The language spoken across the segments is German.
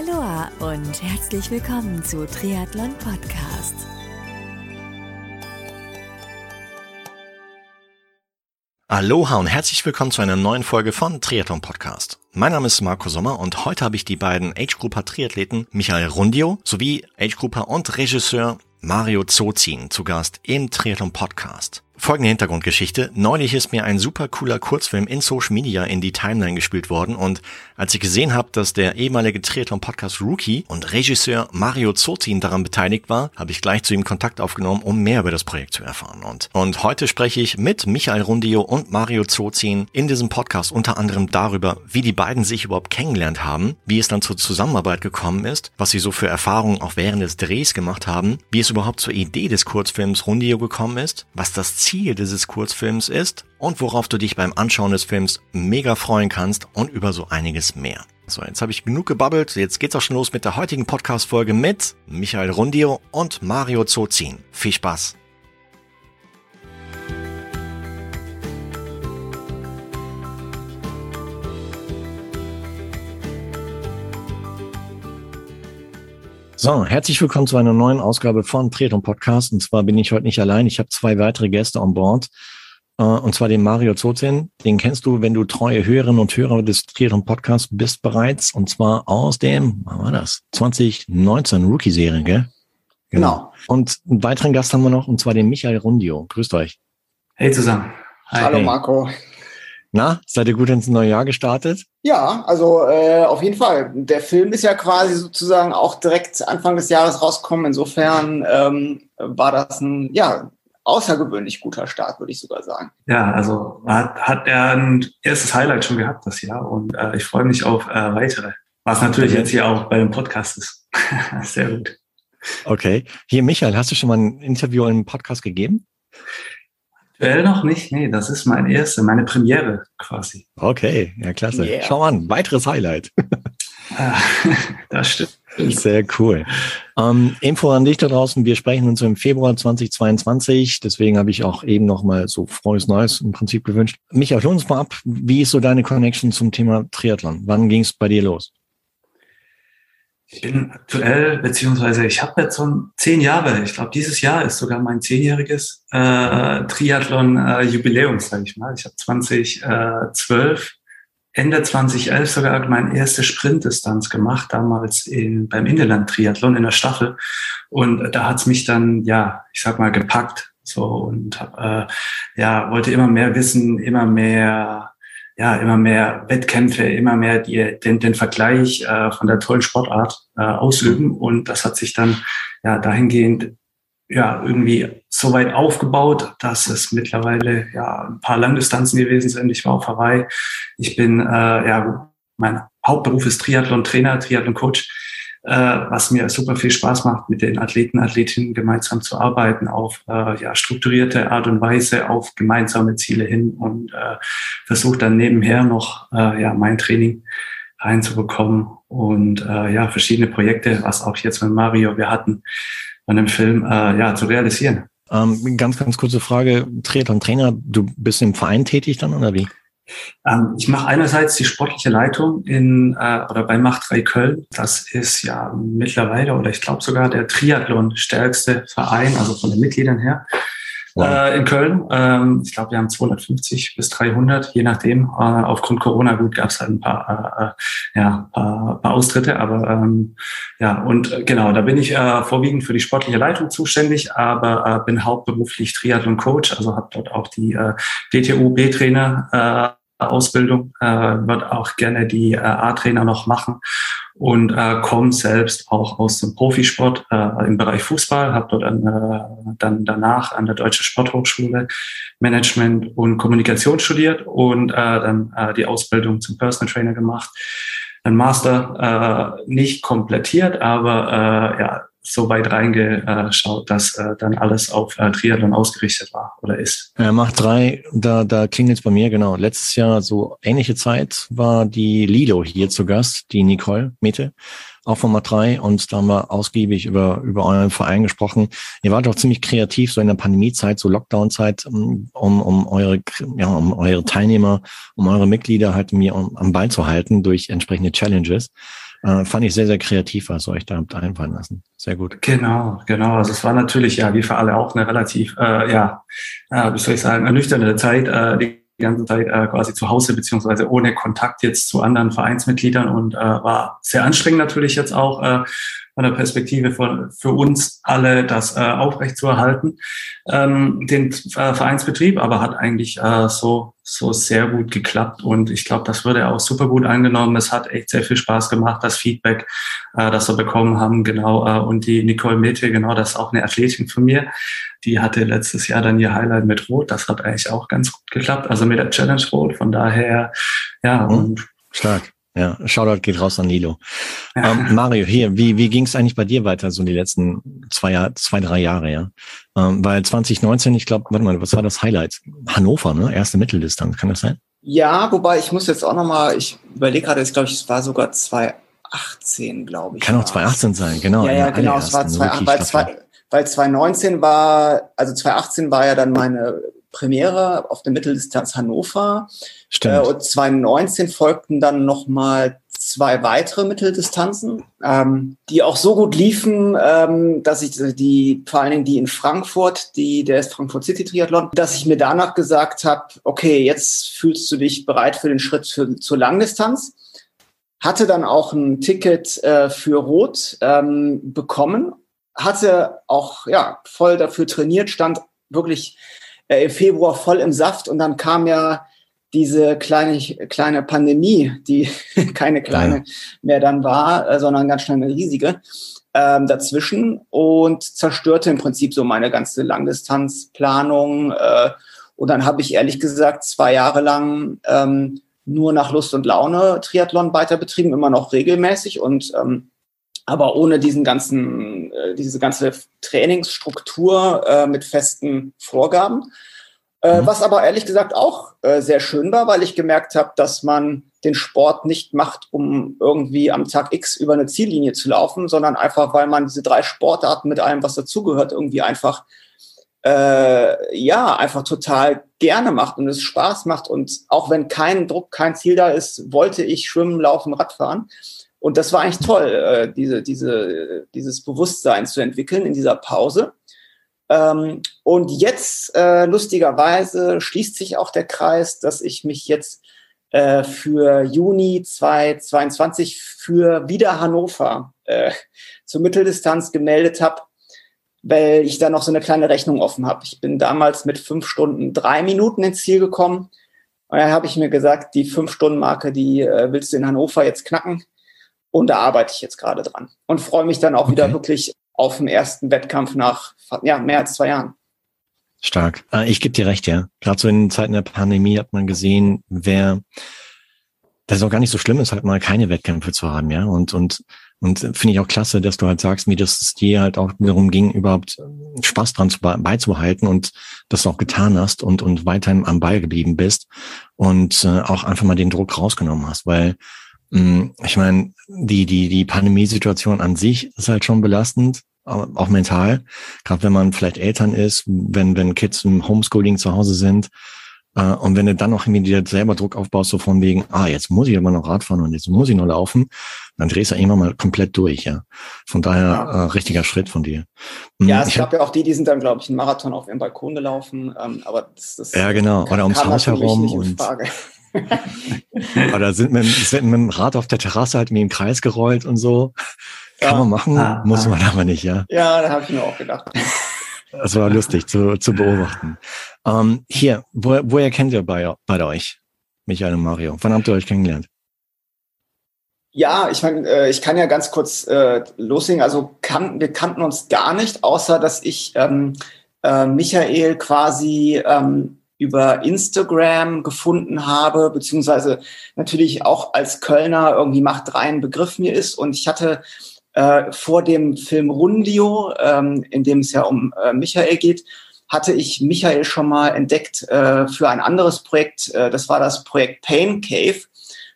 Aloha und herzlich willkommen zu Triathlon Podcast. Aloha und herzlich willkommen zu einer neuen Folge von Triathlon Podcast. Mein Name ist Marco Sommer und heute habe ich die beiden Age-Grupper Triathleten Michael Rundio sowie Age-Grupper und Regisseur Mario Zozin zu Gast im Triathlon Podcast. Folgende Hintergrundgeschichte. Neulich ist mir ein super cooler Kurzfilm in Social Media in die Timeline gespielt worden und als ich gesehen habe, dass der ehemalige Triathlon-Podcast Rookie und Regisseur Mario Zotin daran beteiligt war, habe ich gleich zu ihm Kontakt aufgenommen, um mehr über das Projekt zu erfahren. Und, und heute spreche ich mit Michael Rundio und Mario Zotin in diesem Podcast unter anderem darüber, wie die beiden sich überhaupt kennengelernt haben, wie es dann zur Zusammenarbeit gekommen ist, was sie so für Erfahrungen auch während des Drehs gemacht haben, wie es überhaupt zur Idee des Kurzfilms Rundio gekommen ist, was das Ziel dieses Kurzfilms ist und worauf du dich beim Anschauen des Films mega freuen kannst und über so einiges mehr. So, jetzt habe ich genug gebabbelt. Jetzt geht's auch schon los mit der heutigen Podcast-Folge mit Michael Rundio und Mario Zozin. Viel Spaß! So, herzlich willkommen zu einer neuen Ausgabe von Triathlon Podcast. Und zwar bin ich heute nicht allein. Ich habe zwei weitere Gäste an Bord. Äh, und zwar den Mario Zozin. Den kennst du, wenn du treue Hörerinnen und Hörer des Triathlon Podcasts bist bereits. Und zwar aus dem, wann war das? 2019 Rookie-Serie, gell? Genau. Und einen weiteren Gast haben wir noch, und zwar den Michael Rundio. Grüßt euch. Hey zusammen. Hi. Hallo Marco. Na, seid ihr gut ins neue Jahr gestartet? Ja, also äh, auf jeden Fall. Der Film ist ja quasi sozusagen auch direkt Anfang des Jahres rausgekommen. Insofern ähm, war das ein ja außergewöhnlich guter Start, würde ich sogar sagen. Ja, also hat, hat er ein erstes Highlight schon gehabt das Jahr und äh, ich freue mich auf äh, weitere. Was natürlich okay. jetzt hier auch bei dem Podcast ist. Sehr gut. Okay. Hier, Michael, hast du schon mal ein Interview im Podcast gegeben? Aktuell noch nicht, nee, das ist mein erste, meine Premiere quasi. Okay, ja, klasse. Yeah. Schau an, weiteres Highlight. Ah, das stimmt. Sehr cool. Ähm, Info an dich da draußen. Wir sprechen uns im Februar 2022. Deswegen habe ich auch eben noch mal so frohes Neues im Prinzip gewünscht. Michael, hol uns mal ab. Wie ist so deine Connection zum Thema Triathlon? Wann ging es bei dir los? Ich bin aktuell, beziehungsweise ich habe jetzt so zehn Jahre, ich glaube, dieses Jahr ist sogar mein zehnjähriges äh, Triathlon-Jubiläum, äh, sage ich mal. Ich habe 2012, Ende 2011 sogar meine erste Sprintdistanz gemacht, damals in, beim Inland-Triathlon in der Staffel. Und da hat's mich dann, ja, ich sag mal, gepackt. So und hab, äh, ja, wollte immer mehr wissen, immer mehr ja, immer mehr Wettkämpfe, immer mehr die, den, den Vergleich äh, von der tollen Sportart äh, ausüben. Und das hat sich dann ja dahingehend ja irgendwie so weit aufgebaut, dass es mittlerweile ja ein paar Langdistanzen gewesen sind. Ich war auf Hawaii. Ich bin äh, ja mein Hauptberuf ist Triathlon Trainer, Triathlon Coach äh, was mir super viel Spaß macht, mit den Athleten, Athletinnen gemeinsam zu arbeiten auf äh, ja, strukturierte Art und Weise, auf gemeinsame Ziele hin und äh, versuche dann nebenher noch äh, ja, mein Training reinzubekommen und äh, ja, verschiedene Projekte, was auch jetzt mit Mario wir hatten, an dem Film äh, ja, zu realisieren. Ähm, ganz, ganz kurze Frage. Triathlon-Trainer, du bist im Verein tätig dann oder wie? Ähm, ich mache einerseits die sportliche Leitung in äh, oder bei Macht 3 Köln. Das ist ja mittlerweile oder ich glaube sogar der Triathlon stärkste Verein, also von den Mitgliedern her. Wow. Äh, in Köln. Ähm, ich glaube, wir haben 250 bis 300, je nachdem. Äh, aufgrund Corona gut gab es halt ein paar, äh, äh, ja, paar, paar Austritte, aber ähm, ja und äh, genau, da bin ich äh, vorwiegend für die sportliche Leitung zuständig, aber äh, bin hauptberuflich Triathlon Coach, also habe dort auch die äh, DTU B-Trainer äh, Ausbildung, äh, wird auch gerne die äh, A-Trainer noch machen und äh, komme selbst auch aus dem Profisport äh, im Bereich Fußball, habe dort an, äh, dann danach an der Deutschen Sporthochschule Management und Kommunikation studiert und äh, dann äh, die Ausbildung zum Personal Trainer gemacht. Ein Master äh, nicht komplettiert, aber äh, ja, so weit reingeschaut, dass äh, dann alles auf äh, Triathlon ausgerichtet war oder ist. Ja, macht drei, da, da klingelt es bei mir, genau. Letztes Jahr, so ähnliche Zeit, war die Lilo hier zu Gast, die Nicole Mete, auch von Macht 3 und da haben wir ausgiebig über, über euren Verein gesprochen. Ihr wart auch ziemlich kreativ, so in der Pandemiezeit, so Lockdown-Zeit, um, um eure, ja, um eure Teilnehmer, um eure Mitglieder halt mir um, am Ball zu halten durch entsprechende Challenges. Äh, fand ich sehr, sehr kreativ, was ihr euch da habt einfallen lassen. Sehr gut. Genau, genau. Also es war natürlich ja wie für alle auch eine relativ, äh, ja, äh, wie soll ich sagen, ernüchternde Zeit. Äh, die die ganze Zeit äh, quasi zu Hause beziehungsweise ohne Kontakt jetzt zu anderen Vereinsmitgliedern und äh, war sehr anstrengend natürlich jetzt auch äh, von der Perspektive von für uns alle das äh, aufrechtzuerhalten, ähm, den äh, Vereinsbetrieb, aber hat eigentlich äh, so so sehr gut geklappt und ich glaube, das wurde auch super gut angenommen. Es hat echt sehr viel Spaß gemacht, das Feedback, äh, das wir bekommen haben, genau. Äh, und die Nicole Mete, genau, das ist auch eine Athletin von mir, die hatte letztes Jahr dann ihr Highlight mit Rot. Das hat eigentlich auch ganz gut geklappt, also mit der Challenge Rot. Von daher, ja. Mhm. Und Stark. Ja, Shoutout geht raus an Nilo. Ähm, Mario, hier, wie, wie ging es eigentlich bei dir weiter, so die letzten zwei, zwei drei Jahre, ja? Ähm, weil 2019, ich glaube, warte mal, was war das Highlight? Hannover, ne? Erste Mitteldistanz, kann das sein? Ja, wobei ich muss jetzt auch nochmal, ich überlege gerade, ich glaube, es war sogar 2018, glaube ich. Kann auch 2018 sein, genau. Ja, ja, genau, es war 2018, weil, weil 2019 war, also 2018 war ja dann meine Premiere auf der Mitteldistanz Hannover. Stimmt. Äh, und 2019 folgten dann nochmal zwei weitere Mitteldistanzen, ähm, die auch so gut liefen, ähm, dass ich die, vor allen Dingen die in Frankfurt, die, der ist Frankfurt City Triathlon, dass ich mir danach gesagt habe, okay, jetzt fühlst du dich bereit für den Schritt für, zur Langdistanz. Hatte dann auch ein Ticket äh, für Rot ähm, bekommen, hatte auch ja voll dafür trainiert, stand wirklich äh, im Februar voll im Saft und dann kam ja diese kleine, kleine Pandemie, die keine kleine ja. mehr dann war, äh, sondern ganz schnell eine riesige, ähm, dazwischen und zerstörte im Prinzip so meine ganze Langdistanzplanung. Äh, und dann habe ich ehrlich gesagt zwei Jahre lang ähm, nur nach Lust und Laune Triathlon weiter betrieben, immer noch regelmäßig und ähm, aber ohne diesen ganzen, diese ganze Trainingsstruktur äh, mit festen Vorgaben. Äh, mhm. Was aber ehrlich gesagt auch äh, sehr schön war, weil ich gemerkt habe, dass man den Sport nicht macht, um irgendwie am Tag X über eine Ziellinie zu laufen, sondern einfach, weil man diese drei Sportarten mit allem, was dazugehört, irgendwie einfach äh, ja einfach total gerne macht und es Spaß macht und auch wenn kein Druck, kein Ziel da ist, wollte ich schwimmen, laufen, Radfahren und das war eigentlich toll, äh, diese, diese, dieses Bewusstsein zu entwickeln in dieser Pause. Ähm, und jetzt, äh, lustigerweise, schließt sich auch der Kreis, dass ich mich jetzt äh, für Juni 2022 für wieder Hannover äh, zur Mitteldistanz gemeldet habe, weil ich da noch so eine kleine Rechnung offen habe. Ich bin damals mit fünf Stunden drei Minuten ins Ziel gekommen. Und dann habe ich mir gesagt, die Fünf-Stunden-Marke, die äh, willst du in Hannover jetzt knacken. Und da arbeite ich jetzt gerade dran und freue mich dann auch okay. wieder wirklich auf den ersten Wettkampf nach ja, mehr als zwei Jahren. Stark. Ah, ich gebe dir recht, ja. Gerade so in Zeiten der Pandemie hat man gesehen, wer das ist auch gar nicht so schlimm ist, halt mal keine Wettkämpfe zu haben, ja. Und, und, und finde ich auch klasse, dass du halt sagst, wie das dir halt auch darum ging, überhaupt Spaß dran zu, beizubehalten und das auch getan hast und, und weiterhin am Ball geblieben bist und äh, auch einfach mal den Druck rausgenommen hast, weil ich meine, die, die, die Pandemiesituation an sich ist halt schon belastend, auch mental. Gerade wenn man vielleicht Eltern ist, wenn, wenn Kids im Homeschooling zu Hause sind. Äh, und wenn du dann noch irgendwie selber Druck aufbaust, so von wegen, ah, jetzt muss ich aber noch Radfahren und jetzt muss ich noch laufen, dann drehst du irgendwann mal komplett durch, ja. Von daher ja. äh, richtiger Schritt von dir. Mm, ja, es ich gab ja auch die, die sind dann, glaube ich, einen Marathon auf ihrem Balkon gelaufen, ähm, aber das, das Ja, genau. Oder ums Haus herum. Und, Oder sind mit, sind mit dem Rad auf der Terrasse halt mir im Kreis gerollt und so. Kann ja. man machen, ah, muss ah. man aber nicht, ja. Ja, da habe ich mir auch gedacht. Das war lustig zu, zu beobachten. Ähm, hier, wo, woher kennt ihr bei, bei euch, Michael und Mario? Wann habt ihr euch kennengelernt? Ja, ich meine, äh, ich kann ja ganz kurz äh, loslegen. Also kan wir kannten uns gar nicht, außer dass ich ähm, äh, Michael quasi ähm, über Instagram gefunden habe, beziehungsweise natürlich auch als Kölner irgendwie macht rein Begriff mir ist. Und ich hatte äh, vor dem Film Rundio, ähm, in dem es ja um äh, Michael geht, hatte ich Michael schon mal entdeckt äh, für ein anderes Projekt. Äh, das war das Projekt Pain Cave.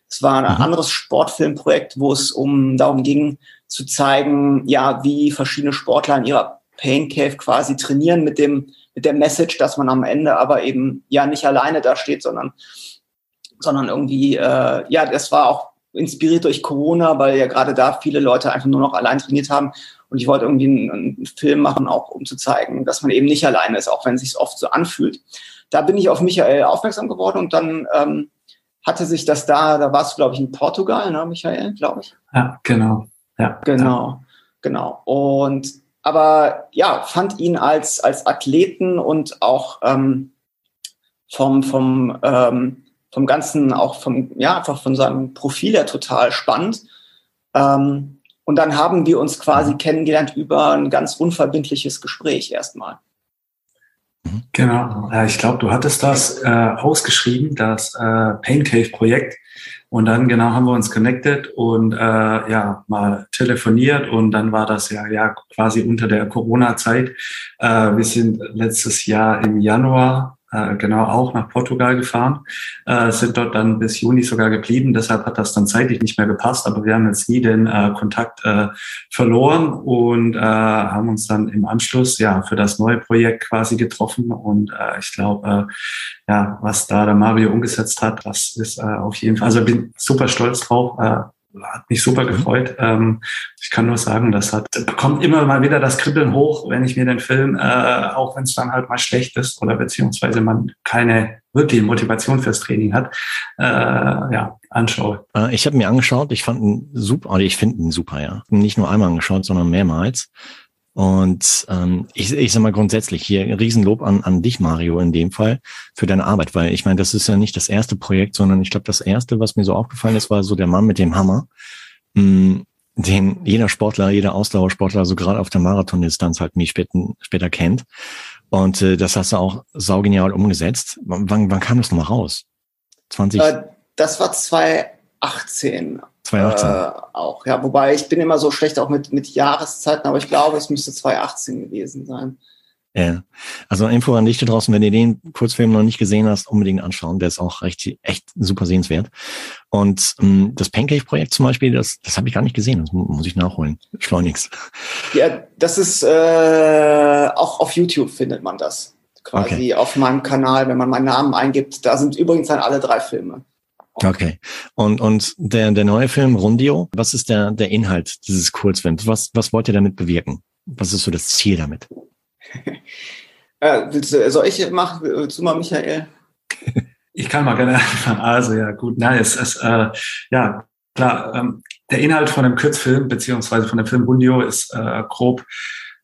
Das war ein mhm. anderes Sportfilmprojekt, wo es um darum ging, zu zeigen, ja, wie verschiedene Sportler in ihrer Pain Cave quasi trainieren mit dem mit der Message, dass man am Ende aber eben ja nicht alleine da steht, sondern, sondern irgendwie, äh, ja, das war auch inspiriert durch Corona, weil ja gerade da viele Leute einfach nur noch allein trainiert haben. Und ich wollte irgendwie einen, einen Film machen, auch um zu zeigen, dass man eben nicht alleine ist, auch wenn es sich oft so anfühlt. Da bin ich auf Michael aufmerksam geworden und dann ähm, hatte sich das da, da warst du, glaube ich, in Portugal, ne, Michael, glaube ich. Ja, genau. Ja. Genau, genau. Und aber ja, fand ihn als, als Athleten und auch ähm, vom, vom, ähm, vom Ganzen, auch vom, ja, einfach von seinem Profil her total spannend. Ähm, und dann haben wir uns quasi kennengelernt über ein ganz unverbindliches Gespräch erstmal. Genau, ja, ich glaube, du hattest das äh, ausgeschrieben, das äh, Pain Cave Projekt. Und dann genau haben wir uns connected und äh, ja mal telefoniert und dann war das ja ja quasi unter der Corona-Zeit. Äh, wir sind letztes Jahr im Januar äh, genau auch nach Portugal gefahren, äh, sind dort dann bis Juni sogar geblieben. Deshalb hat das dann zeitlich nicht mehr gepasst, aber wir haben jetzt nie den äh, Kontakt äh, verloren und äh, haben uns dann im Anschluss ja für das neue Projekt quasi getroffen. Und äh, ich glaube, äh, ja, was da der Mario umgesetzt hat, das ist äh, auf jeden Fall, also bin super stolz drauf. Äh, hat mich super gefreut. Ähm, ich kann nur sagen, das hat bekommt immer mal wieder das Kribbeln hoch, wenn ich mir den Film, äh, auch wenn es dann halt mal schlecht ist oder beziehungsweise man keine wirkliche Motivation fürs Training hat, äh, ja, anschaue. Äh, ich habe mir angeschaut, ich fand ihn super, oder ich finde ihn super, ja. Nicht nur einmal angeschaut, sondern mehrmals. Und ähm, ich, ich sag mal grundsätzlich hier Riesenlob an, an dich, Mario, in dem Fall für deine Arbeit, weil ich meine, das ist ja nicht das erste Projekt, sondern ich glaube, das erste, was mir so aufgefallen ist, war so der Mann mit dem Hammer, mh, mm, den jeder Sportler, jeder Ausdauersportler, so gerade auf der Marathondistanz halt mich später, später kennt. Und äh, das hast du auch saugenial umgesetzt. Wann, wann kam das nochmal raus? 20? Äh, das war 2018. 2018. Äh, auch, ja. Wobei ich bin immer so schlecht auch mit, mit Jahreszeiten, aber ich glaube, es müsste 2018 gewesen sein. Ja. Also Info an dich da draußen, wenn ihr den Kurzfilm noch nicht gesehen hast, unbedingt anschauen. Der ist auch recht, echt super sehenswert. Und ähm, das Pancake-Projekt zum Beispiel, das, das habe ich gar nicht gesehen. Das muss ich nachholen. Schleunigst. Ja, das ist äh, auch auf YouTube findet man das. Quasi okay. auf meinem Kanal, wenn man meinen Namen eingibt. Da sind übrigens dann alle drei Filme. Okay. Und, und der, der neue Film Rundio, was ist der, der Inhalt dieses Kurzfilms? Was, was wollt ihr damit bewirken? Was ist so das Ziel damit? äh, soll ich machen? Willst du mal, Michael? Ich kann mal gerne anfangen. Also ja, gut, nein, es ist, äh, ja, klar, ähm, der Inhalt von dem Kurzfilm, beziehungsweise von dem Film Rundio ist äh, grob,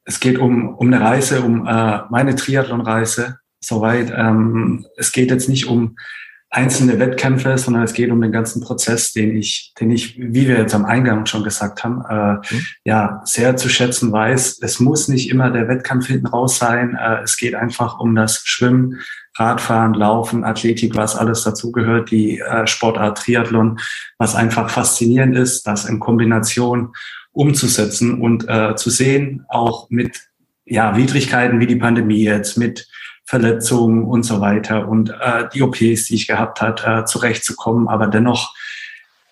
es geht um, um eine Reise, um äh, meine Triathlon-Reise, soweit. Ähm, es geht jetzt nicht um einzelne Wettkämpfe, sondern es geht um den ganzen Prozess, den ich, den ich, wie wir jetzt am Eingang schon gesagt haben, äh, mhm. ja, sehr zu schätzen weiß. Es muss nicht immer der Wettkampf hinten raus sein. Äh, es geht einfach um das Schwimmen, Radfahren, Laufen, Athletik, was alles dazugehört, die äh, Sportart Triathlon, was einfach faszinierend ist, das in Kombination umzusetzen und äh, zu sehen, auch mit ja, Widrigkeiten wie die Pandemie jetzt, mit Verletzungen und so weiter und äh, die OPs, die ich gehabt hat, äh, zurechtzukommen, aber dennoch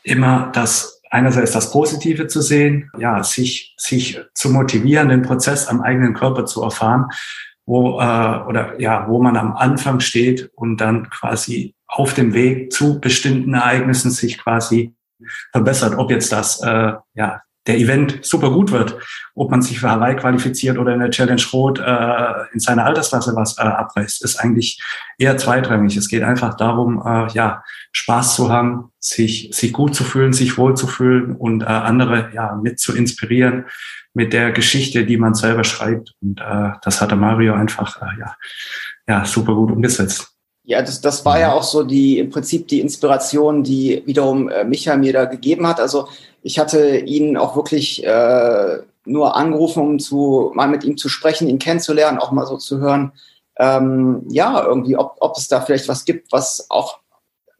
immer das einerseits das Positive zu sehen, ja, sich sich zu motivieren, den Prozess am eigenen Körper zu erfahren, wo äh, oder ja, wo man am Anfang steht und dann quasi auf dem Weg zu bestimmten Ereignissen sich quasi verbessert, ob jetzt das äh, ja der Event super gut wird, ob man sich für Hawaii qualifiziert oder in der Challenge Rot äh, in seiner Altersklasse was äh, abreißt, ist eigentlich eher zweitrangig. Es geht einfach darum, äh, ja, Spaß zu haben, sich, sich gut zu fühlen, sich wohl zu fühlen und äh, andere ja mit zu inspirieren mit der Geschichte, die man selber schreibt. Und äh, das hatte Mario einfach äh, ja, ja, super gut umgesetzt. Ja, das, das war ja auch so die im Prinzip die Inspiration, die wiederum äh, Micha mir da gegeben hat. Also ich hatte ihn auch wirklich äh, nur angerufen, um zu, mal mit ihm zu sprechen, ihn kennenzulernen, auch mal so zu hören, ähm, ja, irgendwie, ob, ob es da vielleicht was gibt, was auch,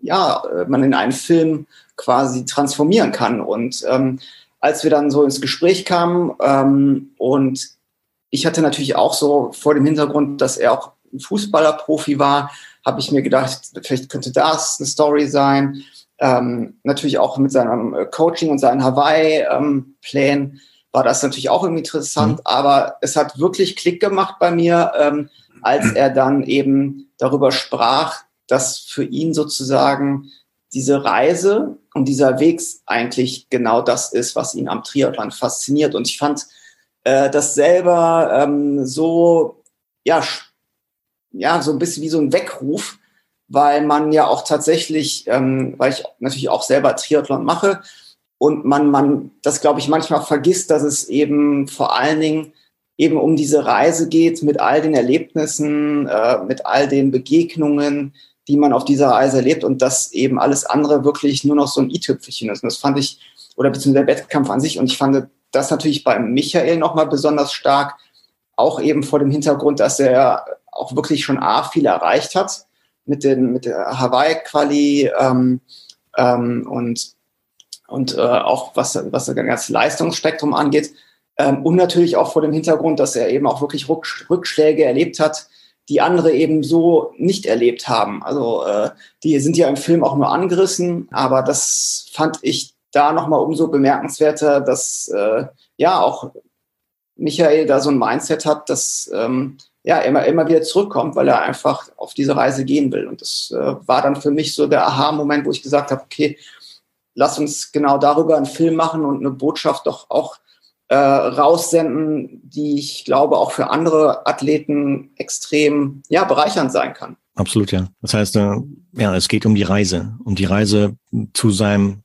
ja, äh, man in einen Film quasi transformieren kann. Und ähm, als wir dann so ins Gespräch kamen ähm, und ich hatte natürlich auch so vor dem Hintergrund, dass er auch ein Fußballerprofi war, habe ich mir gedacht, vielleicht könnte das eine Story sein ähm, natürlich auch mit seinem äh, Coaching und seinen Hawaii-Plänen ähm, war das natürlich auch irgendwie interessant, mhm. aber es hat wirklich Klick gemacht bei mir, ähm, als er dann eben darüber sprach, dass für ihn sozusagen diese Reise und dieser Weg eigentlich genau das ist, was ihn am Triathlon fasziniert. Und ich fand äh, das selber ähm, so, ja, ja, so ein bisschen wie so ein Weckruf, weil man ja auch tatsächlich, ähm, weil ich natürlich auch selber Triathlon mache und man, man das glaube ich manchmal vergisst, dass es eben vor allen Dingen eben um diese Reise geht mit all den Erlebnissen, äh, mit all den Begegnungen, die man auf dieser Reise erlebt und dass eben alles andere wirklich nur noch so ein i-Tüpfelchen ist. Und das fand ich, oder beziehungsweise der Wettkampf an sich, und ich fand das natürlich bei Michael nochmal besonders stark, auch eben vor dem Hintergrund, dass er auch wirklich schon A, viel erreicht hat mit, den, mit der Hawaii-Quali ähm, ähm, und, und äh, auch was, was das ganze Leistungsspektrum angeht. Ähm, und natürlich auch vor dem Hintergrund, dass er eben auch wirklich Rückschläge erlebt hat, die andere eben so nicht erlebt haben. Also äh, die sind ja im Film auch nur angerissen, aber das fand ich da nochmal umso bemerkenswerter, dass äh, ja auch Michael da so ein Mindset hat, dass ähm, ja immer, immer wieder zurückkommt, weil er einfach auf diese Reise gehen will. Und das äh, war dann für mich so der Aha-Moment, wo ich gesagt habe, okay, lass uns genau darüber einen Film machen und eine Botschaft doch auch äh, raussenden, die ich glaube auch für andere Athleten extrem ja bereichernd sein kann. Absolut, ja. Das heißt, äh, ja, es geht um die Reise, um die Reise zu seinem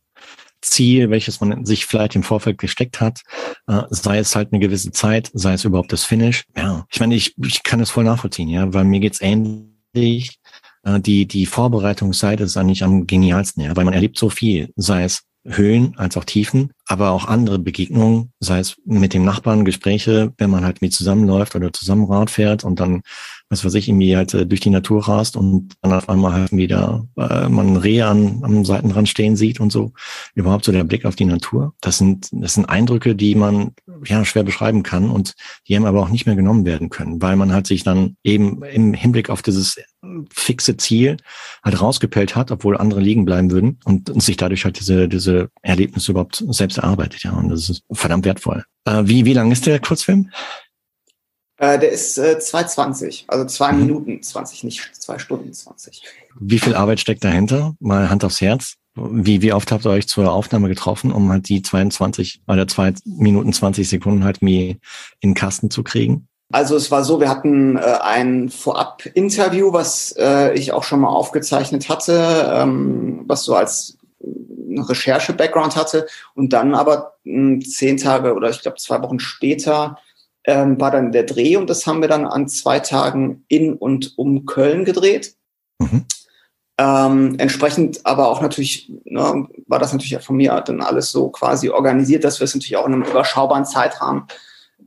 Ziel, welches man sich vielleicht im Vorfeld gesteckt hat, äh, sei es halt eine gewisse Zeit, sei es überhaupt das Finish. Ja, ich meine, ich, ich kann das voll nachvollziehen, ja, weil mir geht's ähnlich. Äh, die, die Vorbereitungsseite ist eigentlich am genialsten, ja, weil man erlebt so viel, sei es Höhen als auch Tiefen, aber auch andere Begegnungen, sei es mit dem Nachbarn, Gespräche, wenn man halt mit zusammenläuft oder zusammen Rad fährt und dann, was weiß ich, irgendwie halt äh, durch die Natur rast und dann auf einmal halt wieder äh, man Rehe an, am Seitenrand stehen sieht und so. Überhaupt so der Blick auf die Natur. Das sind, das sind Eindrücke, die man ja schwer beschreiben kann und die einem aber auch nicht mehr genommen werden können, weil man halt sich dann eben im Hinblick auf dieses fixe Ziel halt rausgepellt hat, obwohl andere liegen bleiben würden und, und sich dadurch halt diese, diese Erlebnisse überhaupt selbst erarbeitet, ja. Und das ist verdammt wertvoll. Äh, wie, wie lang ist der Kurzfilm? Äh, der ist äh, 2,20, also zwei mhm. Minuten 20, nicht zwei Stunden 20. Wie viel Arbeit steckt dahinter? Mal Hand aufs Herz. Wie, wie oft habt ihr euch zur Aufnahme getroffen, um halt die 22 oder zwei Minuten 20 Sekunden halt wie in den Kasten zu kriegen? Also es war so, wir hatten äh, ein Vorab-Interview, was äh, ich auch schon mal aufgezeichnet hatte, ähm, was so als Recherche-Background hatte. Und dann aber mh, hm, zehn Tage oder ich glaube zwei Wochen später ähm, war dann der Dreh und das haben wir dann an zwei Tagen in und um Köln gedreht. Mhm. Ähm, entsprechend aber auch natürlich, ne, war das natürlich von mir dann alles so quasi organisiert, dass wir es natürlich auch in einem überschaubaren Zeitrahmen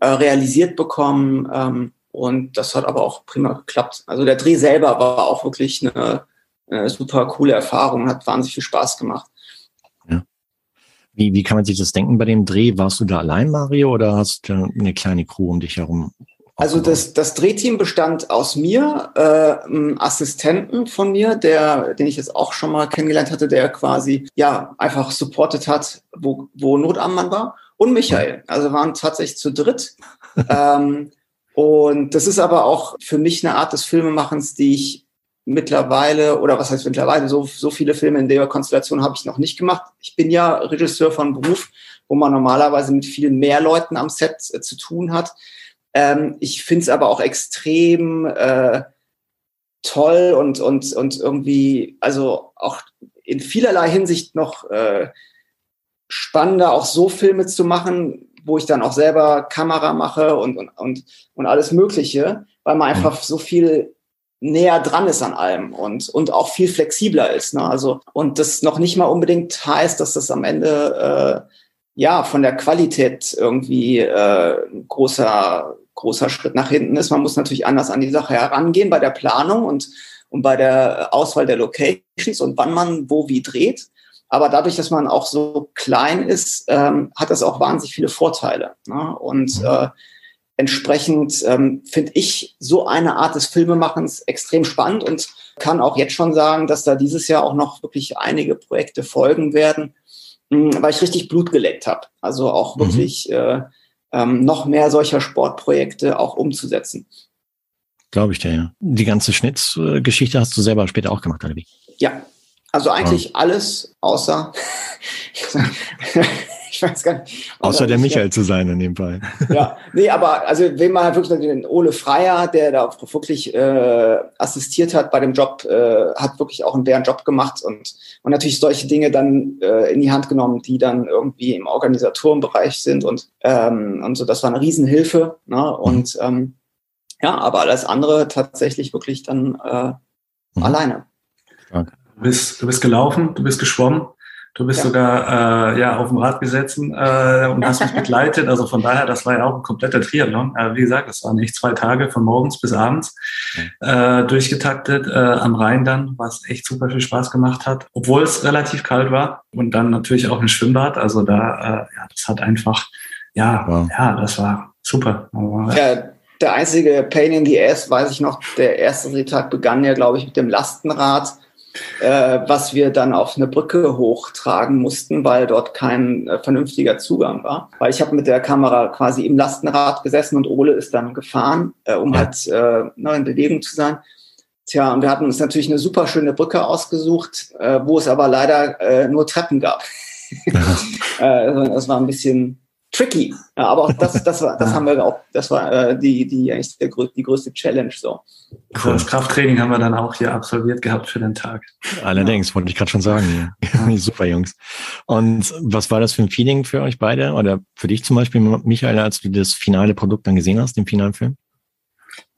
äh, realisiert bekommen. Ähm, und das hat aber auch prima geklappt. Also der Dreh selber war auch wirklich eine, eine super coole Erfahrung, hat wahnsinnig viel Spaß gemacht. Wie, wie kann man sich das denken bei dem Dreh? Warst du da allein, Mario, oder hast du eine kleine Crew um dich herum? Also das, das Drehteam bestand aus mir, äh, einem Assistenten von mir, der, den ich jetzt auch schon mal kennengelernt hatte, der quasi ja einfach supportet hat, wo, wo Not am Mann war, und Michael. Also waren tatsächlich zu dritt. ähm, und das ist aber auch für mich eine Art des Filmemachens, die ich mittlerweile, oder was heißt mittlerweile, so, so viele Filme in der Konstellation habe ich noch nicht gemacht. Ich bin ja Regisseur von Beruf, wo man normalerweise mit viel mehr Leuten am Set äh, zu tun hat. Ähm, ich finde es aber auch extrem äh, toll und, und, und irgendwie, also auch in vielerlei Hinsicht noch äh, spannender, auch so Filme zu machen, wo ich dann auch selber Kamera mache und, und, und, und alles Mögliche, weil man mhm. einfach so viel näher dran ist an allem und, und auch viel flexibler ist. Ne? Also, und das noch nicht mal unbedingt heißt, dass das am Ende äh, ja von der Qualität irgendwie äh, ein großer, großer Schritt nach hinten ist. Man muss natürlich anders an die Sache herangehen bei der Planung und, und bei der Auswahl der Locations und wann man wo wie dreht. Aber dadurch, dass man auch so klein ist, ähm, hat das auch wahnsinnig viele Vorteile. Ne? Und mhm. äh, Entsprechend ähm, finde ich so eine Art des Filmemachens extrem spannend und kann auch jetzt schon sagen, dass da dieses Jahr auch noch wirklich einige Projekte folgen werden, mh, hm, weil ich richtig Blut geleckt habe. Also auch mhm. wirklich äh, ähm, noch mehr solcher Sportprojekte auch umzusetzen. Glaube ich dir, ja. Die ganze Schnittgeschichte hast du selber später auch gemacht, oder wie? Ja, Also eigentlich ja. alles außer, ich weiß gar nicht. Außer der Michael zu sein in dem Fall. Ja, nee, aber also wenn man wirklich den Ole Freier, der da wirklich äh, assistiert hat bei dem Job, äh, hat wirklich auch einen deren Job gemacht und, und natürlich solche Dinge dann äh, in die Hand genommen, die dann irgendwie im Organisatorenbereich sind und, ähm, und so, das war eine Riesenhilfe. Ne? Und mhm. ähm, ja, aber alles andere tatsächlich wirklich dann äh, mhm. alleine. Du bist, du bist gelaufen, du bist geschwommen, du bist ja. sogar äh, ja auf dem Rad gesessen äh, und hast mich begleitet. Also von daher, das war ja auch ein kompletter Triathlon. Äh, wie gesagt, das waren nicht zwei Tage von morgens bis abends äh, durchgetaktet äh, am Rhein dann, was echt super viel Spaß gemacht hat, obwohl es relativ kalt war und dann natürlich auch ein Schwimmbad. Also da, äh, ja, das hat einfach, ja, wow. ja, das war super. Aber, ja der einzige Pain in the Ass, weiß ich noch, der erste Drehtag begann ja, glaube ich, mit dem Lastenrad, äh, was wir dann auf eine Brücke hochtragen mussten, weil dort kein äh, vernünftiger Zugang war. Weil ich habe mit der Kamera quasi im Lastenrad gesessen und Ole ist dann gefahren, äh, um halt äh, in Bewegung zu sein. Tja, und wir hatten uns natürlich eine super schöne Brücke ausgesucht, äh, wo es aber leider äh, nur Treppen gab. äh, das war ein bisschen tricky. Ja, aber auch das, das war, das haben wir auch, das war äh, die, die eigentlich der, die größte Challenge so. Cool. Das Krafttraining haben wir dann auch hier absolviert gehabt für den Tag. Allerdings, ja. wollte ich gerade schon sagen. Ja. Super, Jungs. Und was war das für ein Feeling für euch beide? Oder für dich zum Beispiel, Michael, als du das finale Produkt dann gesehen hast, den finalen Film?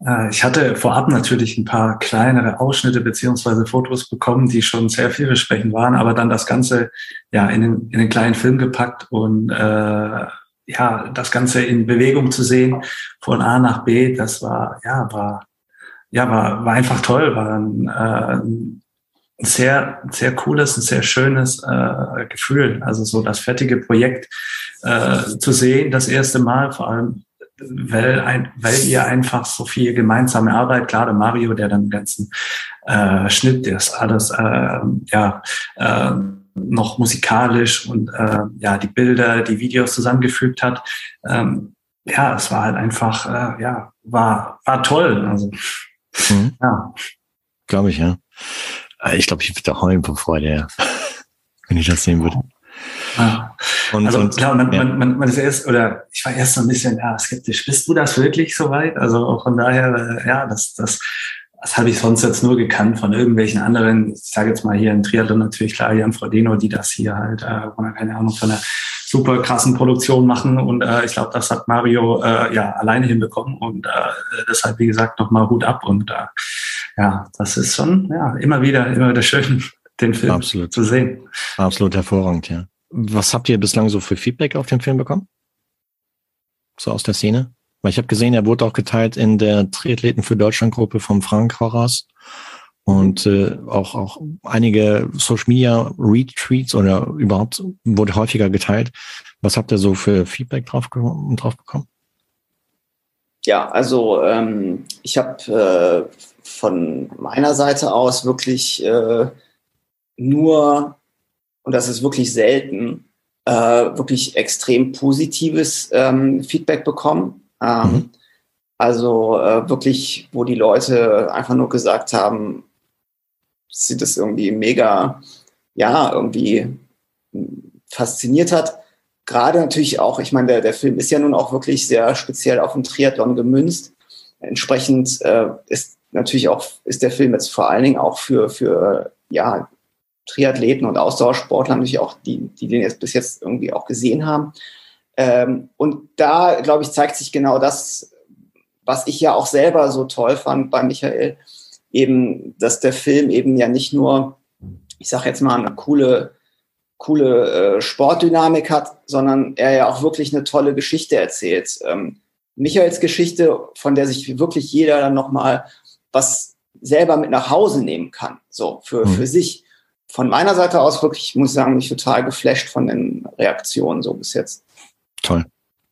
Äh, ich hatte vorab natürlich ein paar kleinere Ausschnitte beziehungsweise Fotos bekommen, die schon sehr vielversprechend waren, aber dann das Ganze ja in den, in den kleinen Film gepackt und äh, ja das Ganze in Bewegung zu sehen von A nach B, das war ja war ja war war einfach toll, war ein, äh, ein sehr sehr cooles, ein sehr schönes äh, Gefühl, also so das fertige Projekt äh, zu sehen, das erste Mal vor allem weil, ein, weil ihr einfach so viel gemeinsame Arbeit, klar, der Mario, der dann den ganzen äh, Schnitt, das alles, äh, ja, äh, noch musikalisch und äh, ja, die Bilder, die Videos zusammengefügt hat. Ähm, ja, es war halt einfach, äh, ja, war, war toll. Also, mhm. ja. Glaube ich, ja. Äh, ich glaube, ich würde heulen vor Freude, wenn ich das sehen würde. Ah. Und, also und, klar, man, ja. man, man, man ist erst, oder ich war erst so ein bisschen ja, skeptisch. Bist du das wirklich soweit? Also von daher, äh, ja, das, das, das habe ich sonst jetzt nur gekannt von irgendwelchen anderen, ich sage jetzt mal hier in Triathlon natürlich klar, Jan Frodeno, die das hier halt, äh, keine Ahnung, von einer super krassen Produktion machen. Und äh, ich glaube, das hat Mario äh, ja alleine hinbekommen. Und äh, deshalb, wie gesagt, nochmal Hut ab. Und äh, ja, das ist schon ja immer wieder, immer wieder schön, den Film Absolut. zu sehen. Absolut hervorragend, ja. Was habt ihr bislang so für Feedback auf den Film bekommen? So aus der Szene? Weil ich habe gesehen, er wurde auch geteilt in der Triathleten für Deutschland Gruppe von Frank Horace und äh, auch auch einige Social Media Retweets oder überhaupt wurde häufiger geteilt. Was habt ihr so für Feedback drauf, drauf bekommen? Ja, also ähm, ich habe äh, von meiner Seite aus wirklich äh, nur und das ist wirklich selten, äh, wirklich extrem positives ähm, Feedback bekommen. Ähm, mhm. Also äh, wirklich, wo die Leute einfach nur gesagt haben, sie das irgendwie mega, ja, irgendwie fasziniert hat. Gerade natürlich auch, ich meine, der, der Film ist ja nun auch wirklich sehr speziell auf den Triathlon gemünzt. Entsprechend äh, ist natürlich auch, ist der Film jetzt vor allen Dingen auch für, für ja, Triathleten und Ausdauersportler natürlich auch, die, die den jetzt bis jetzt irgendwie auch gesehen haben. Ähm, und da, glaube ich, zeigt sich genau das, was ich ja auch selber so toll fand bei Michael, eben, dass der Film eben ja nicht nur, ich sage jetzt mal, eine coole, coole äh, Sportdynamik hat, sondern er ja auch wirklich eine tolle Geschichte erzählt. Ähm, Michaels Geschichte, von der sich wirklich jeder dann nochmal was selber mit nach Hause nehmen kann, so für, mhm. für sich von meiner Seite aus wirklich, ich muss sagen, mich total geflasht von den Reaktionen so bis jetzt. Toll.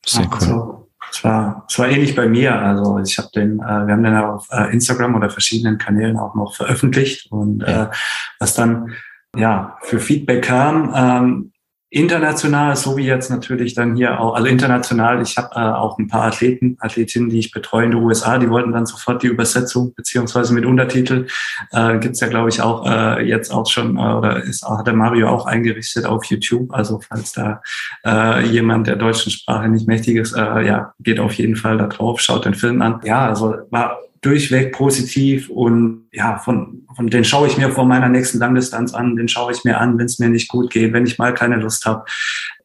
Sehr cool. Also, es war, es war ähnlich bei mir. Also ich habe den, äh, wir haben den auf äh, Instagram oder verschiedenen Kanälen auch noch veröffentlicht und ja. äh, was dann ja für Feedback kam, ähm, international, so wie jetzt natürlich dann hier auch, also international, ich habe äh, auch ein paar Athleten, Athletinnen, die ich betreue in den USA, die wollten dann sofort die Übersetzung beziehungsweise mit Untertitel. Äh, Gibt ja, glaube ich, auch äh, jetzt auch schon, äh, oder ist hat der Mario auch eingerichtet auf YouTube. Also falls da äh, jemand der deutschen Sprache nicht mächtig ist, äh, ja, geht auf jeden Fall da drauf, schaut den Film an. Ja, also war durchweg positiv und ja, von, von den schaue ich mir vor meiner nächsten Langdistanz an, den schaue ich mir an, wenn es mir nicht gut geht, wenn ich mal keine Lust habe.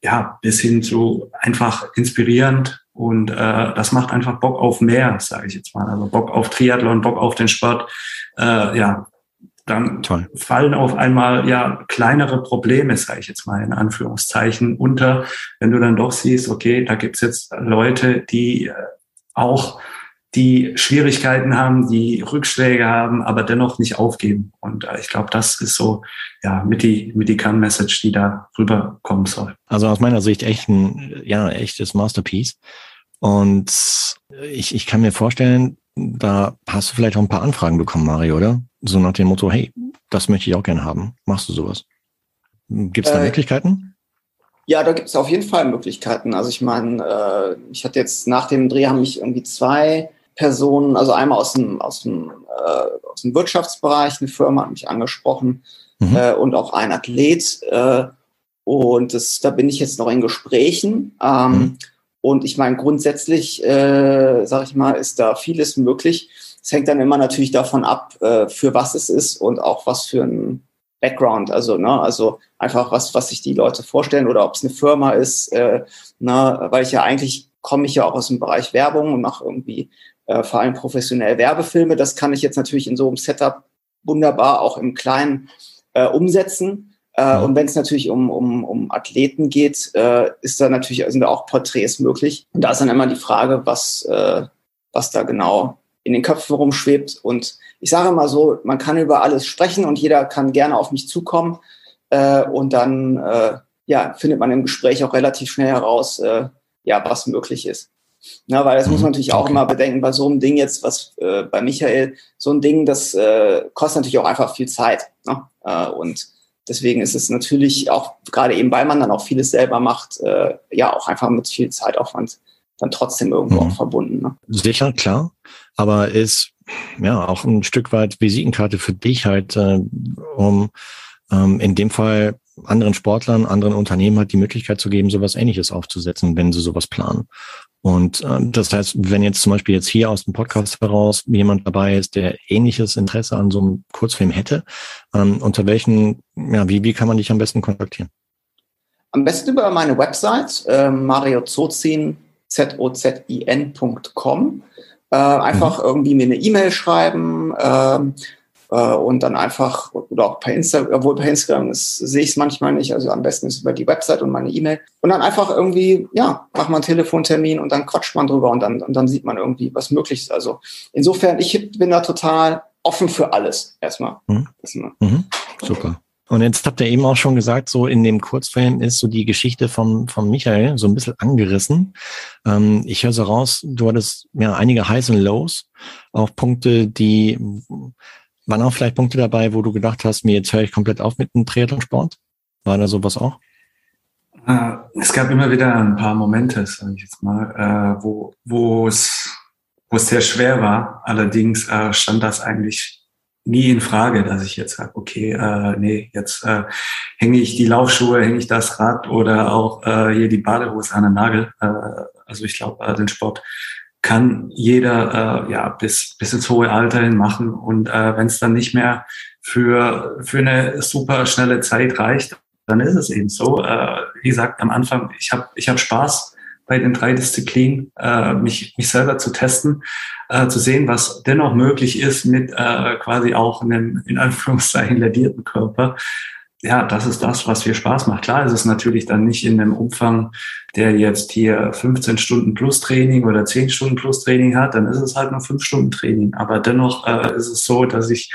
Ja, bis hin zu einfach inspirierend und äh, das macht einfach Bock auf mehr, sage ich jetzt mal. Also Bock auf Triathlon, Bock auf den Sport. Äh, ja, dann Toll. fallen auf einmal ja kleinere Probleme, sage ich jetzt mal in Anführungszeichen, unter, wenn du dann doch siehst, okay, da gibt's jetzt Leute, die äh, auch die Schwierigkeiten haben, die Rückschläge haben, aber dennoch nicht aufgeben. Und äh, ich glaube, das ist so ja mit die mit die Kern-Message, die da rüberkommen soll. Also aus meiner Sicht echt ein ja echtes Masterpiece. Und ich, ich kann mir vorstellen, da hast du vielleicht auch ein paar Anfragen bekommen, Mario, oder? So nach dem Motto, hey, das möchte ich auch gerne haben. Machst du sowas? Gibt es da äh, Möglichkeiten? Ja, da gibt es auf jeden Fall Möglichkeiten. Also ich meine, äh, ich hatte jetzt nach dem Dreh haben mich irgendwie zwei Personen, also einmal aus dem, aus dem, äh, aus dem Wirtschaftsbereich, eine Firma hat mich angesprochen mhm. äh, und auch ein Athlet. Äh, und das, da bin ich jetzt noch in Gesprächen. Ähm, mhm. Und ich meine, grundsätzlich, äh, sage ich mal, ist da vieles möglich. Es hängt dann immer natürlich davon ab, äh, für was es ist und auch was für ein Background, also ne, also einfach was, was sich die Leute vorstellen oder ob es eine Firma ist, äh, ne, weil ich ja eigentlich komme ich ja auch aus dem Bereich Werbung und mache irgendwie äh, vor allem professionell Werbefilme. Das kann ich jetzt natürlich in so einem Setup wunderbar auch im Kleinen äh, umsetzen. Äh, mhm. Und wenn es natürlich um, um, um Athleten geht, äh, ist da natürlich sind da auch Porträts möglich. Und da ist dann immer die Frage, was, äh, was da genau in den Köpfen rumschwebt. Und ich sage mal so, man kann über alles sprechen und jeder kann gerne auf mich zukommen. Äh, und dann äh, ja, findet man im Gespräch auch relativ schnell heraus, äh, ja, was möglich ist. Na, weil das muss man mhm. natürlich auch immer bedenken, bei so einem Ding jetzt, was äh, bei Michael, so ein Ding, das äh, kostet natürlich auch einfach viel Zeit. Ne? Äh, und deswegen ist es natürlich auch, gerade eben weil man dann auch vieles selber macht, äh, ja auch einfach mit viel Zeitaufwand dann trotzdem irgendwo mhm. auch verbunden. Ne? Sicher, klar. Aber ist ja auch ein Stück weit Visitenkarte für dich halt, äh, um ähm, in dem Fall anderen Sportlern, anderen Unternehmen halt die Möglichkeit zu geben, sowas ähnliches aufzusetzen, wenn sie sowas planen. Und äh, das heißt, wenn jetzt zum Beispiel jetzt hier aus dem Podcast heraus jemand dabei ist, der ähnliches Interesse an so einem Kurzfilm hätte, ähm, unter welchen, ja, wie, wie kann man dich am besten kontaktieren? Am besten über meine Website, äh, mariozozin, z-o-z-i-n.com. Äh, einfach mhm. irgendwie mir eine E-Mail schreiben, äh, äh, und dann einfach, oder auch per Instagram, obwohl per Instagram sehe ich es manchmal nicht, also am besten ist über die Website und meine E-Mail. Und dann einfach irgendwie, ja, macht man einen Telefontermin und dann quatscht man drüber und dann, und dann sieht man irgendwie, was möglich ist. Also insofern, ich bin da total offen für alles erstmal. Mhm. Mhm. Super. Und jetzt habt ihr eben auch schon gesagt, so in dem Kurzfilm ist so die Geschichte von, von Michael so ein bisschen angerissen. Ähm, ich höre so raus, du hattest ja einige Highs und Lows, auch Punkte, die waren auch vielleicht Punkte dabei, wo du gedacht hast, mir jetzt höre ich komplett auf mit dem Triathlonsport? War da sowas auch? Äh, es gab immer wieder ein paar Momente, sage ich jetzt mal, äh, wo, wo es wo es sehr schwer war. Allerdings äh, stand das eigentlich nie in Frage, dass ich jetzt sage, okay, äh, nee, jetzt äh, hänge ich die Laufschuhe, hänge ich das Rad oder auch äh, hier die Badehose an den Nagel. Äh, also ich glaube, den Sport kann jeder äh, ja bis bis ins hohe Alter hin machen und äh, wenn es dann nicht mehr für für eine super schnelle Zeit reicht, dann ist es eben so. Äh, wie gesagt, am Anfang ich habe ich habe Spaß bei den drei Disziplinen, äh, mich mich selber zu testen, äh, zu sehen, was dennoch möglich ist mit äh, quasi auch einem in Anführungszeichen ledierten Körper ja, das ist das, was mir Spaß macht. Klar ist es natürlich dann nicht in einem Umfang, der jetzt hier 15 Stunden plus Training oder 10 Stunden plus Training hat, dann ist es halt nur 5 Stunden Training. Aber dennoch äh, ist es so, dass ich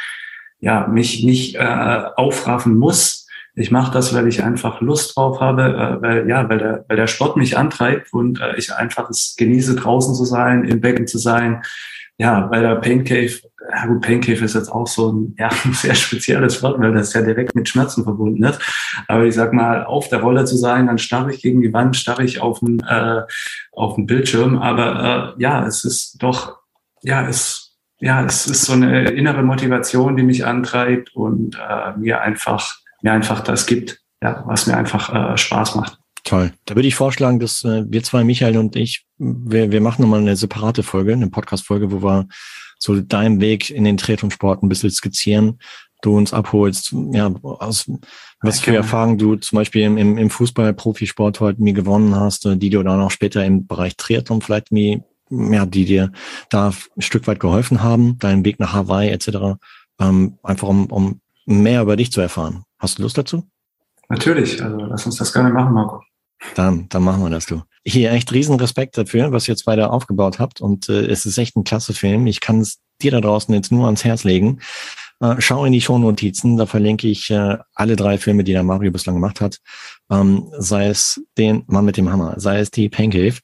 ja mich nicht äh, aufraffen muss. Ich mache das, weil ich einfach Lust drauf habe, äh, weil ja, weil der, weil der Sport mich antreibt und äh, ich einfach es genieße, draußen zu sein, im Becken zu sein, ja, bei der Pain Cave, ja gut, Pain Cave ist jetzt auch so ein, ja, ein sehr spezielles Wort, weil das ja direkt mit Schmerzen verbunden ist. Aber ich sag mal, auf der Rolle zu sein, dann starre ich gegen die Wand, starre ich auf den, äh, auf den Bildschirm. Aber äh, ja, es ist doch, ja, es, ja, es ist so eine innere Motivation, die mich antreibt und äh, mir einfach, mir einfach das gibt, ja, was mir einfach äh, Spaß macht. Toll. Da würde ich vorschlagen, dass äh, wir zwei, Michael und ich, wir, wir machen nochmal eine separate Folge, eine Podcast-Folge, wo wir so deinen Weg in den Triathlon-Sport ein bisschen skizzieren, du uns abholst, ja, aus was für Erfahrungen du zum Beispiel im, im, im Fußball-Profisport heute mir gewonnen hast, äh, die du dann auch später im Bereich Triathlon vielleicht mir, ja, die dir da ein Stück weit geholfen haben, deinen Weg nach Hawaii etc., ähm, einfach um, um mehr über dich zu erfahren. Hast du Lust dazu? Natürlich, also lass uns das gerne machen, Marco. Dann, dann machen wir das, du. Hier echt riesen Respekt dafür, was ihr jetzt beide aufgebaut habt. Und äh, es ist echt ein klasse Film. Ich kann es dir da draußen jetzt nur ans Herz legen. Äh, schau in die Shownotizen, da verlinke ich äh, alle drei Filme, die der Mario bislang gemacht hat. Ähm, sei es den Mann mit dem Hammer, sei es die Pancave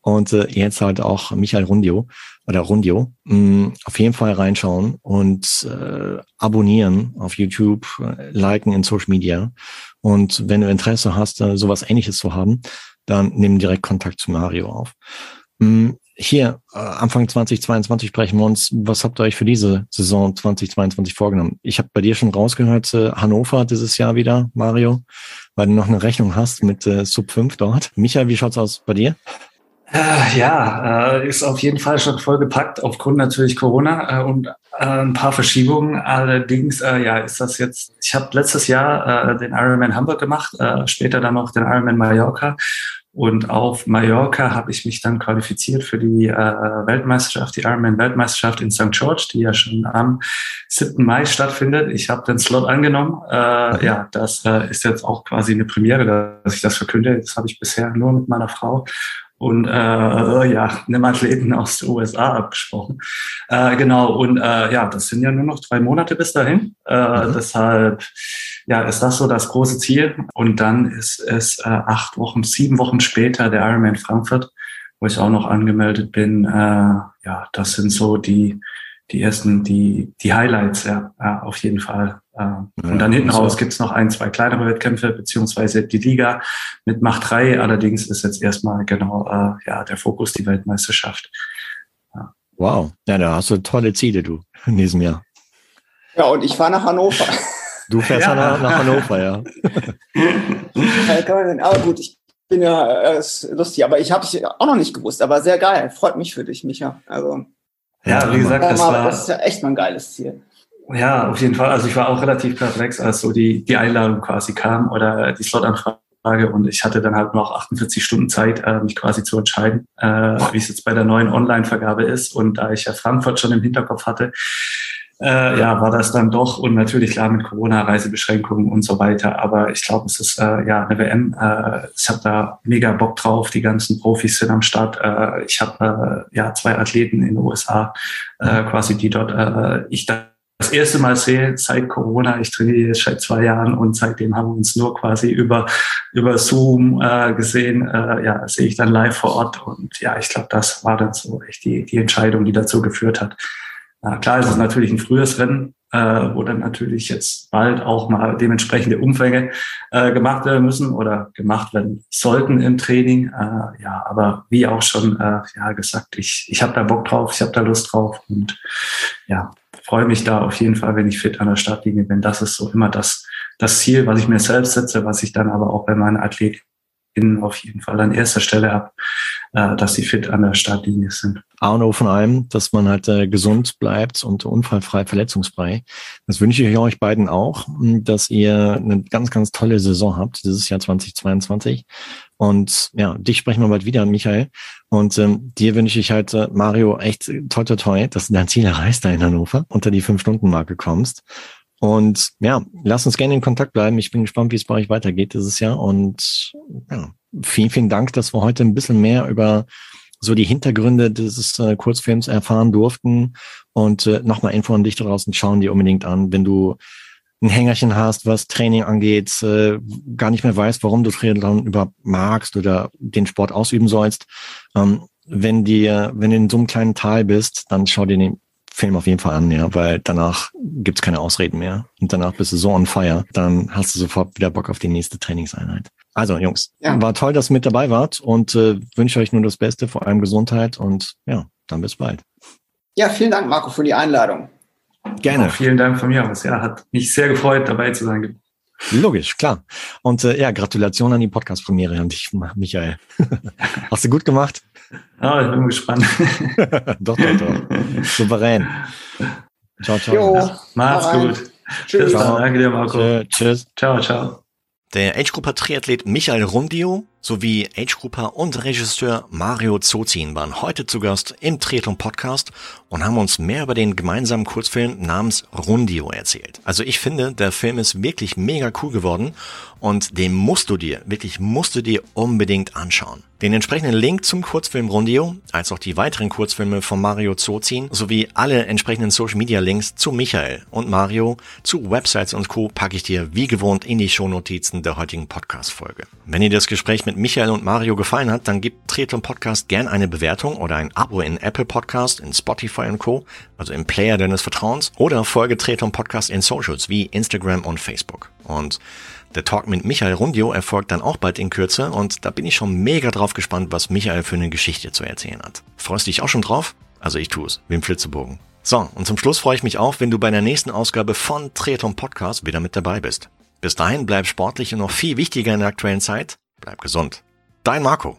und äh, jetzt halt auch Michael Rundio oder Rundio. Mh, mm, auf jeden Fall reinschauen und äh, abonnieren auf YouTube, äh, liken in Social Media. Und wenn du Interesse hast, äh, sowas ähnliches zu haben, dann nimm direkt Kontakt zu Mario auf. Mh, mm, hier, äh, Anfang 2022 sprechen wir uns. Was habt ihr euch für diese Saison 2022 vorgenommen? Ich habe bei dir schon rausgehört, äh, Hannover dieses Jahr wieder, Mario, weil du noch eine Rechnung hast mit äh, Sub 5 dort. Michael, wie schaut's aus bei dir? Ja, ist auf jeden Fall schon voll gepackt, aufgrund natürlich Corona und ein paar Verschiebungen. Allerdings, ja, ist das jetzt, ich habe letztes Jahr den Ironman Hamburg gemacht, später dann noch den Ironman Mallorca. Und auf Mallorca habe ich mich dann qualifiziert für die Weltmeisterschaft, die Ironman-Weltmeisterschaft in St. George, die ja schon am 7. Mai stattfindet. Ich habe den Slot angenommen. Äh, ja, das äh, ist jetzt auch quasi eine Premiere, dass ich das verkünde. Das habe ich bisher nur mit meiner Frau und äh, ja, einem Athleten aus den USA abgesprochen. Äh, genau, und äh, ja, das sind ja nur noch drei Monate bis dahin. Äh, mhm. Deshalb ja, ist das so das große Ziel. Und dann ist es äh, acht Wochen, sieben Wochen später der Ironman Frankfurt, wo ich auch noch angemeldet bin. Äh, ja, das sind so die, die ersten, die, die Highlights, ja, ja auf jeden Fall. Ähm, und dann hinten raus gibt's noch ein, zwei kleinere Wettkämpfe, beziehungsweise die Liga mit Macht 3. Allerdings ist jetzt erstmal genau äh, ja, der Fokus die Weltmeisterschaft. Ja. Wow, ja, da hast du tolle Ziele, du, in diesem Jahr. Ja, und ich fahre nach Hannover. Du fährst ja. nach, nach Hannover, ja. aber gut, ich bin ja äh, ist lustig, aber ich habe es auch noch nicht gewusst, aber sehr geil. Freut mich für dich, Micha. Also, ja, wie gesagt, das, war, das ist ja echt mal ein geiles Ziel. Ja, auf jeden Fall. Also ich war auch relativ perplex, als so die, die Einladung quasi kam oder die Slotanfrage und ich hatte dann halt noch 48 Stunden Zeit, äh, mich quasi zu entscheiden, äh, wie es jetzt bei der neuen Online-Vergabe ist. Und da ich ja Frankfurt schon im Hinterkopf hatte, äh, ja, war das dann doch und natürlich klar mit Corona, Reisebeschränkungen und so weiter. Aber ich glaube, es ist äh, ja eine WM. Äh, ich habe da mega Bock drauf. Die ganzen Profis sind am Start. Äh, ich habe äh, ja zwei Athleten in den USA, äh, quasi die dort äh, ich da das erste Mal sehe seit Corona. Ich trainiere jetzt seit zwei Jahren und seitdem haben wir uns nur quasi über, über Zoom äh, gesehen. Äh, ja, sehe ich dann live vor Ort. Und ja, ich glaube, das war dann so echt die, die Entscheidung, die dazu geführt hat. Na, klar ist es natürlich ein frühes Rennen, äh, wo dann natürlich jetzt bald auch mal dementsprechende Umfänge äh, gemacht werden müssen oder gemacht werden sollten im Training. Äh, ja, aber wie auch schon äh, ja, gesagt, ich, ich habe da Bock drauf, ich habe da Lust drauf und ja, freue mich da auf jeden Fall, wenn ich fit an der Startlinie bin. Das ist so immer das, das Ziel, was ich mir selbst setze, was ich dann aber auch bei meinen Athletinnen auf jeden Fall an erster Stelle habe, äh, dass sie fit an der Startlinie sind. A und O von allem, dass man halt äh, gesund bleibt und unfallfrei, verletzungsfrei. Das wünsche ich euch beiden auch, dass ihr eine ganz, ganz tolle Saison habt, dieses Jahr 2022. Und ja, dich sprechen wir bald wieder, Michael. Und ähm, dir wünsche ich halt, äh, Mario, echt toi, toi, toi, dass du dein Ziel erreichst da in Hannover, unter die Fünf-Stunden-Marke kommst. Und ja, lass uns gerne in Kontakt bleiben. Ich bin gespannt, wie es bei euch weitergeht dieses Jahr. Und ja, vielen, vielen Dank, dass wir heute ein bisschen mehr über so die Hintergründe dieses äh, Kurzfilms erfahren durften. Und äh, nochmal Info an dich draußen, schauen dir unbedingt an, wenn du ein Hängerchen hast, was Training angeht, äh, gar nicht mehr weißt, warum du Triathlon überhaupt magst oder den Sport ausüben sollst, ähm, wenn dir, wenn du in so einem kleinen Tal bist, dann schau dir den Film auf jeden Fall an, ja, weil danach gibt's keine Ausreden mehr. Und danach bist du so on fire, dann hast du sofort wieder Bock auf die nächste Trainingseinheit. Also Jungs, ja. war toll, dass ihr mit dabei wart und äh, wünsche euch nur das Beste, vor allem Gesundheit und ja, dann bis bald. Ja, vielen Dank, Marco, für die Einladung. Gerne. Auch vielen Dank von mir aus. Ja, hat mich sehr gefreut, dabei zu sein. Logisch, klar. Und äh, ja, Gratulation an die Podcast-Premiere an dich, Michael. Hast du gut gemacht? Ja, ich bin gespannt. doch, doch, doch. Souverän. Ciao, ciao. Jo, Mach's gut. Tschüss. Bis dann. Danke dir, Marco. Tschüss. Ciao, ciao. Der Age-Grupper-Triathlet Michael Rundio sowie Age-Grupper und Regisseur Mario Zozin waren heute zu Gast im Triathlon Podcast und haben uns mehr über den gemeinsamen Kurzfilm namens Rundio erzählt. Also ich finde, der Film ist wirklich mega cool geworden und den musst du dir, wirklich musst du dir unbedingt anschauen. Den entsprechenden Link zum Kurzfilm Rundio, als auch die weiteren Kurzfilme von Mario Zozin, sowie alle entsprechenden Social Media Links zu Michael und Mario, zu Websites und Co. packe ich dir wie gewohnt in die Shownotizen der heutigen Podcast-Folge. Wenn dir das Gespräch Michael und Mario gefallen hat, dann gib Triathlon Podcast gern eine Bewertung oder ein Abo in Apple Podcast, in Spotify und Co., also im Player deines Vertrauens, oder folge Triathlon Podcast in Socials wie Instagram und Facebook. Und der Talk mit Michael Rundio erfolgt dann auch bald in Kürze und da bin ich schon mega drauf gespannt, was Michael für eine Geschichte zu erzählen hat. Freust dich auch schon drauf? Also ich tue es, wie im Flitzebogen. So, und zum Schluss freue ich mich auch, wenn du bei der nächsten Ausgabe von Triathlon Podcast wieder mit dabei bist. Bis dahin bleib sportlich und noch viel wichtiger in der aktuellen Zeit, bleib gesund. Dein Marco.